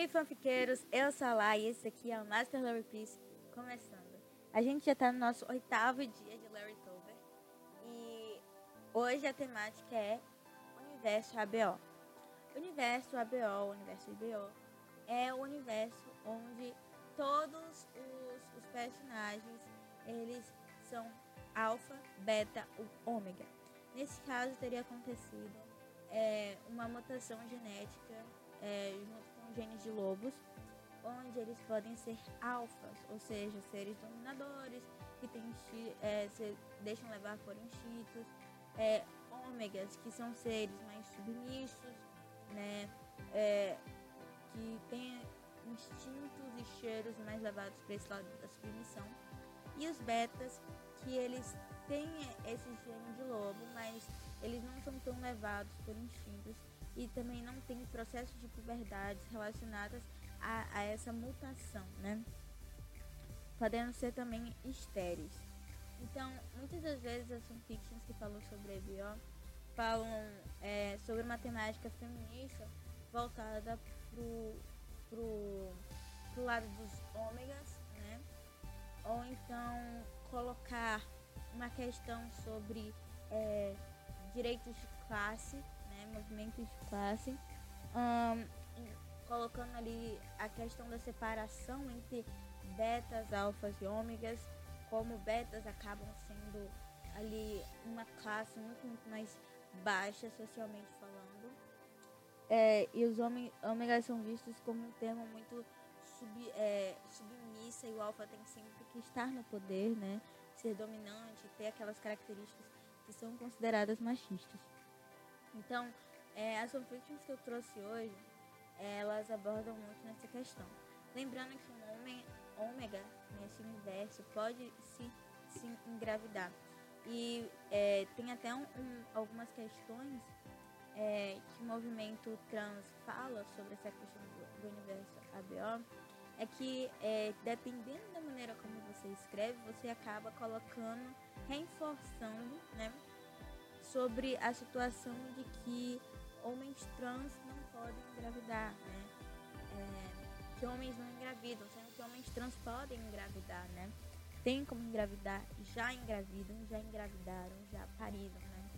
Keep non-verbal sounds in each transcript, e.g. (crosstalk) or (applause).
aí, fanfiqueiros, eu sou a Lá e esse aqui é o Master Larry Peace começando. A gente já tá no nosso oitavo dia de Larry Tober e hoje a temática é Universo ABO. Universo ABO, universo IBO, é o universo onde todos os, os personagens eles são alfa, beta ou ômega. Nesse caso teria acontecido é, uma mutação genética é, genes de lobos, onde eles podem ser alfas, ou seja, seres dominadores, que tem, é, se deixam levar por instintos, é, ômegas, que são seres mais submissos, né, é, que têm instintos e cheiros mais levados para esse lado da submissão, e os betas, que eles têm esse gene de lobo, mas eles não são tão levados por instintos e também não tem processos de puberdade relacionados a, a, essa mutação, né? Podendo ser também estéreis. Então, muitas das vezes as fanfictions que falam sobre EBO falam é, sobre matemática feminista voltada pro, pro, pro lado dos ômegas, né? Ou então colocar uma questão sobre é, direitos de classe, né, movimentos de classe, um, colocando ali a questão da separação entre betas, alfas e ômegas, como betas acabam sendo ali uma classe muito, muito mais baixa socialmente falando. É, e os ômegas são vistos como um termo muito sub, é, submissa e o alfa tem sempre que estar no poder, né? Ser dominante, ter aquelas características que são consideradas machistas. Então, é, as fanfictions que eu trouxe hoje, elas abordam muito nessa questão. Lembrando que um homem ômega nesse universo pode se, se engravidar. E é, tem até um, um, algumas questões é, que o movimento trans fala sobre essa questão do, do universo ABO, é que é, dependendo da maneira como você escreve, você acaba colocando reforçando né, sobre a situação de que homens trans não podem engravidar, né? É, que homens não engravidam, sendo que homens trans podem engravidar, né? Tem como engravidar, já engravidam, já engravidaram, já pariram, né?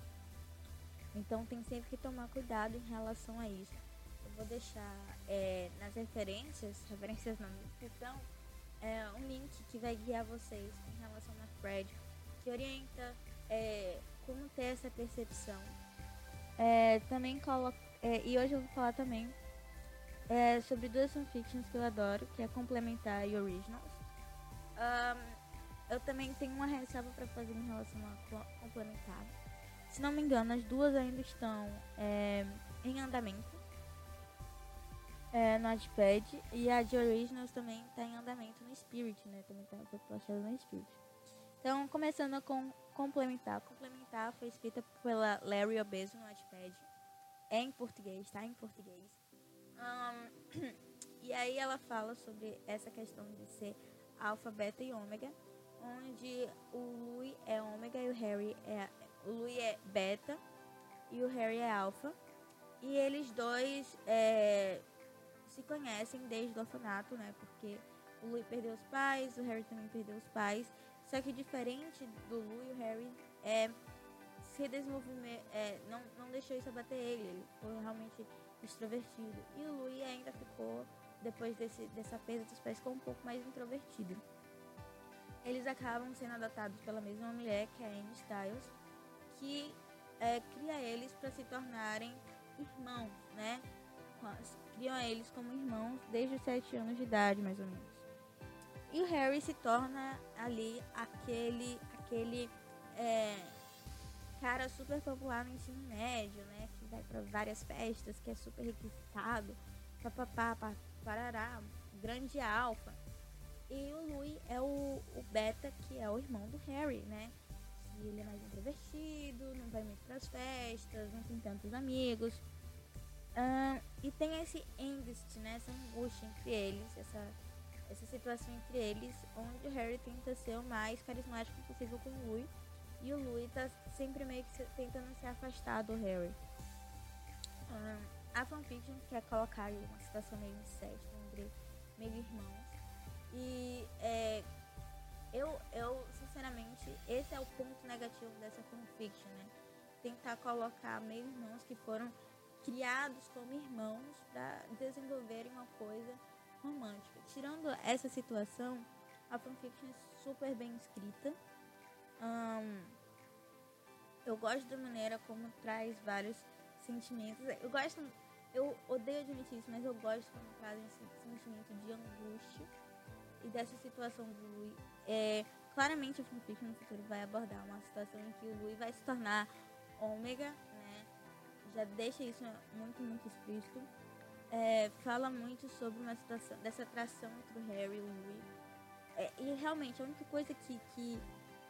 Então tem sempre que tomar cuidado em relação a isso. Eu vou deixar é, nas referências, referências na descrição, é, um link que vai guiar vocês em relação a Fred que orienta é, como ter essa percepção. É, também coloco. É, e hoje eu vou falar também é, sobre duas fanfictions que eu adoro, que é Complementar e Originals. Um, eu também tenho uma ressalva para fazer em relação a Complementar. Se não me engano, as duas ainda estão é, em andamento é, no Notepad e a de Originals também está em andamento no Spirit, né? Também está postada no Spirit. Então, começando com complementar. Complementar foi escrita pela Larry Obeso no Notepad. É em português, tá? Em português. Um, (clears throat) e aí ela fala sobre essa questão de ser alfa, beta e ômega, onde o Louis é ômega e o Harry é o Louis é beta e o Harry é alfa. E eles dois é, se conhecem desde o orfanato, né? Porque o Louis perdeu os pais, o Harry também perdeu os pais. Só que diferente do Lu e o Harry, é, se desenvolvimento, é, não, não deixou isso abater ele, ele foi realmente extrovertido. E o Louis ainda ficou, depois desse, dessa perda dos pais, ficou um pouco mais introvertido. Eles acabam sendo adotados pela mesma mulher, que é a Amy Styles, que é, cria eles para se tornarem irmãos, né? Criam eles como irmãos desde os 7 anos de idade, mais ou menos. E o Harry se torna ali aquele, aquele é, cara super popular no ensino médio, né? Que vai para várias festas, que é super requisitado, papapá, parará, grande alfa. E o Louis é o, o beta, que é o irmão do Harry, né? E ele é mais introvertido, não vai muito pras festas, não tem tantos amigos. Uh, e tem esse angst, né? Essa angústia entre eles, essa essa situação entre eles, onde o Harry tenta ser o mais carismático possível com o Louis, e o Louis tá sempre meio que tentando se afastar do Harry. a fanfiction quer colocar uma situação meio incesto entre meio irmãos. E é, eu, eu, sinceramente, esse é o ponto negativo dessa fanfiction, né? Tentar colocar meio irmãos que foram criados como irmãos para desenvolverem uma coisa romântica. Tirando essa situação, a fanfiction é super bem escrita. Um, eu gosto da maneira como traz vários sentimentos. Eu gosto, eu odeio admitir isso, mas eu gosto quando trazem esse sentimento de angústia e dessa situação do Louis. É, claramente o fanfiction no futuro vai abordar uma situação em que o Louis vai se tornar ômega, né? Já deixa isso muito, muito explícito. É, fala muito sobre uma situação dessa atração entre o Harry e o Louis. É, e realmente a única coisa que, que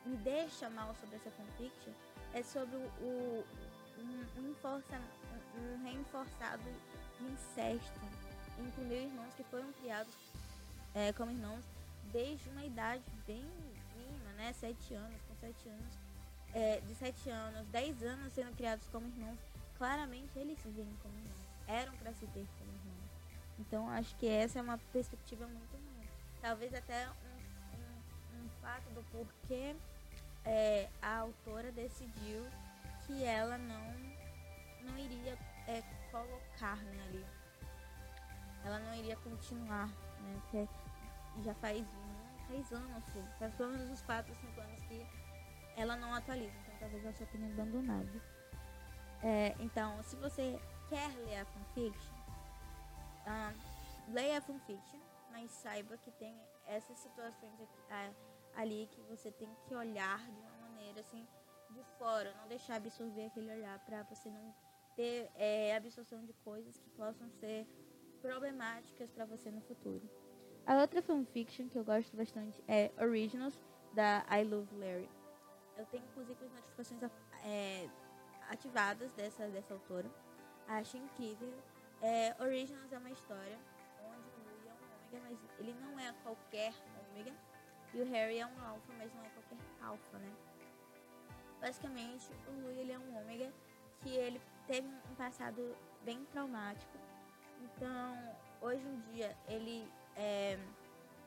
me deixa mal sobre essa fanfiction é sobre o, um, um, enforça, um, reforçado incesto entre meus irmãos que foram criados é, como irmãos desde uma idade bem mínima, né? Sete anos, com sete anos, é, de sete anos, dez anos sendo criados como irmãos, claramente eles se veem como irmãos, eram para se ter como irmãos. Então acho que essa é uma perspectiva muito ruim. Talvez até um, um, um fato do porquê é, a autora decidiu que ela não, não iria é, colocar né, ali. Ela não iria continuar, né? Porque já faz, faz anos, faz pelo menos uns 4, 5 anos que ela não atualiza. Então talvez ela só tenha abandonado. É, então, se você quer ler a fanfiction, um, leia a fanfiction, mas saiba que tem essas situações aqui, ali que você tem que olhar de uma maneira assim de fora, não deixar absorver aquele olhar para você não ter é, absorção de coisas que possam ser problemáticas para você no futuro. A outra fanfiction que eu gosto bastante é Originals, da I Love Larry. Eu tenho inclusive as notificações é, ativadas dessa, dessa autora. Acho incrível. É, Originals é uma história onde o Louis é um ômega, mas ele não é qualquer ômega. E o Harry é um alfa, mas não é qualquer alfa, né? Basicamente, o Louis ele é um ômega que ele teve um passado bem traumático. Então, hoje em dia, ele é,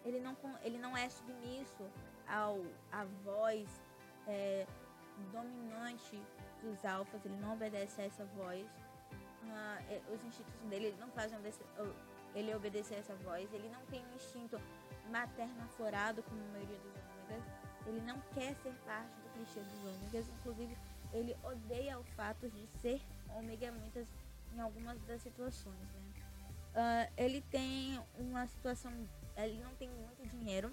ele, não, ele não é submisso ao, à voz é, dominante dos alfas, ele não obedece a essa voz. Uh, os instintos dele ele não obedecer, ele obedecer a essa voz, ele não tem um instinto materno aflorado como a maioria dos ômegas, ele não quer ser parte do clichê dos ômegas, inclusive ele odeia o fato de ser ômega muitas, em algumas das situações, né? Uh, ele tem uma situação. Ele não tem muito dinheiro.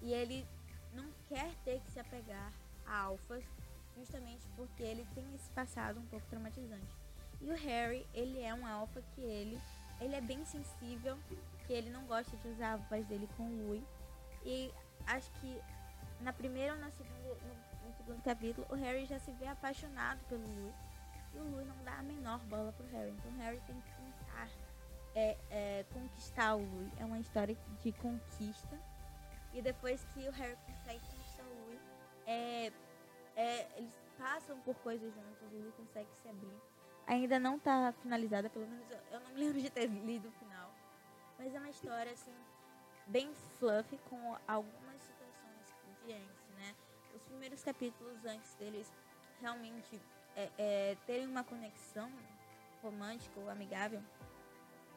E ele não quer ter que se apegar a alfas, justamente porque ele tem esse passado um pouco traumatizante. E o Harry, ele é um alfa que ele, ele é bem sensível, que ele não gosta de usar a voz dele com o Louis. E acho que na primeira ou na segunda, no, no segundo capítulo, o Harry já se vê apaixonado pelo Louis. E o Louis não dá a menor bola pro Harry. Então o Harry tem que é, é, conquistar o Louis. É uma história de conquista. E depois que o Harry consegue conquistar o Louis, é, é, eles passam por coisas juntos, o Louis consegue se abrir. Ainda não está finalizada, pelo menos eu, eu não me lembro de ter lido o final. Mas é uma história, assim, bem fluffy, com algumas situações diante, né? Os primeiros capítulos antes deles realmente é, é, terem uma conexão romântica ou amigável,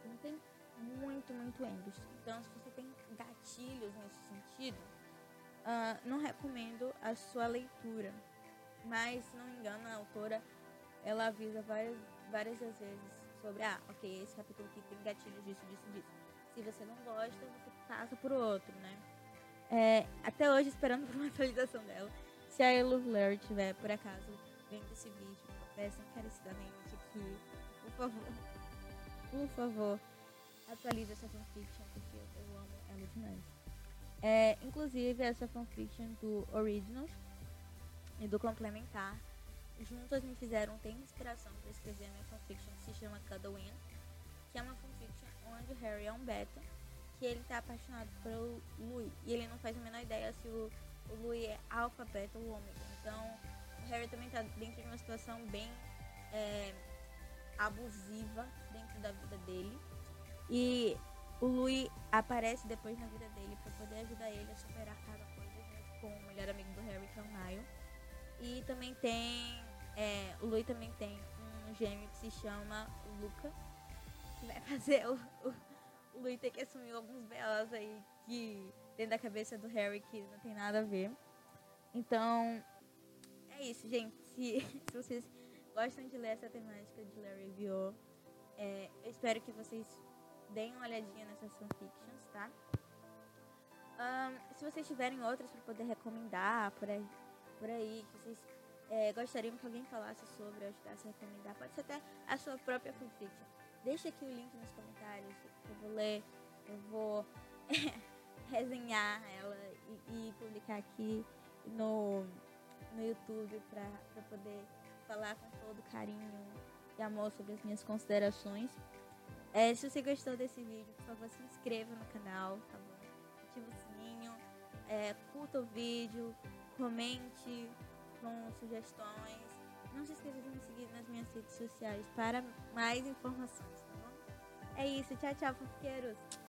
não tem muito, muito embos. Então, se você tem gatilhos nesse sentido, uh, não recomendo a sua leitura. Mas, se não me engano, a autora ela avisa várias, várias vezes sobre, ah, ok, esse capítulo aqui tem gatilhos disso, disso, disso. Se você não gosta, você passa por outro, né? É, até hoje, esperando por uma (laughs) atualização dela. Se a Eluvler tiver, por acaso, vendo esse vídeo, peço encarecidamente que, por favor, (laughs) por favor, atualize essa fanfiction, porque eu amo ela demais. É, inclusive, essa fanfiction do Originals e do Complementar, juntas me fizeram ter inspiração para escrever minha fanfiction, que se chama Cuddle que é uma fanfiction onde o Harry é um beta, que ele tá apaixonado pelo Louis, e ele não faz a menor ideia se o, o Louis é alfa, beta ou ômega. Então, o Harry também tá dentro de uma situação bem... É, abusiva dentro da vida dele. E o Louis aparece depois na vida dele para poder ajudar ele a superar cada coisa junto com o melhor amigo do Harry, que é o Niall. E também tem. É, o Louis também tem um gêmeo que se chama Luca, que vai (laughs) fazer o, o, o Louis ter que assumir alguns B.O.s aí que dentro da cabeça do Harry que não tem nada a ver. Então, é isso, gente. (laughs) Se, se vocês gostam de ler essa temática de Larry Review, é, eu espero que vocês deem uma olhadinha nessas fanfictions, tá? Um, se vocês tiverem outras para poder recomendar por aí, por aí que vocês é, gostariam que alguém falasse sobre, ajudasse a recomendar, pode ser até a sua própria fanfiction. Deixa aqui o link nos comentários, eu vou ler, eu vou (laughs) resenhar ela e, e, publicar aqui no, no YouTube para poder falar com todo carinho e amor sobre as minhas considerações. É, se você gostou desse vídeo, por favor, se inscreva no canal, tá bom? Ativa o sininho, é, curta o vídeo, comente com sugestões. Não se esqueça de me seguir nas minhas redes sociais para mais informações, tá bom? É isso, tchau, tchau, fofoqueiros!